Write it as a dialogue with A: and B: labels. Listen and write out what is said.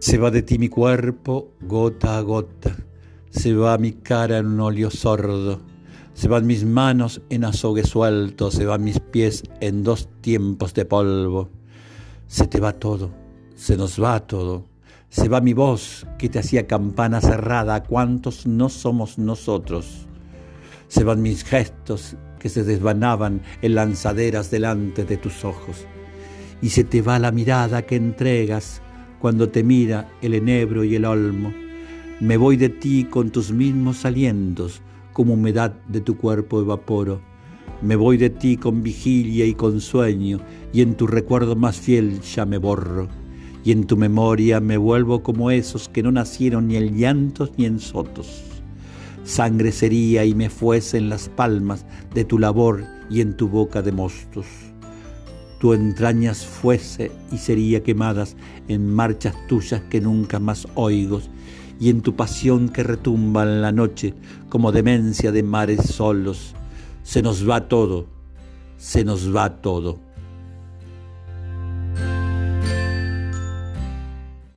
A: Se va de ti mi cuerpo gota a gota, se va mi cara en un óleo sordo, se van mis manos en azogue suelto, se van mis pies en dos tiempos de polvo. Se te va todo, se nos va todo, se va mi voz que te hacía campana cerrada, ¿cuántos no somos nosotros? Se van mis gestos que se desvanaban en lanzaderas delante de tus ojos. Y se te va la mirada que entregas cuando te mira el enebro y el olmo. Me voy de ti con tus mismos alientos, como humedad de tu cuerpo evaporo. Me voy de ti con vigilia y con sueño, y en tu recuerdo más fiel ya me borro. Y en tu memoria me vuelvo como esos que no nacieron ni en llantos ni en sotos. Sangre sería y me fuese en las palmas de tu labor y en tu boca de mostos tu entrañas fuese y sería quemadas en marchas tuyas que nunca más oigo, y en tu pasión que retumba en la noche como demencia de mares solos. Se nos va todo, se nos va todo.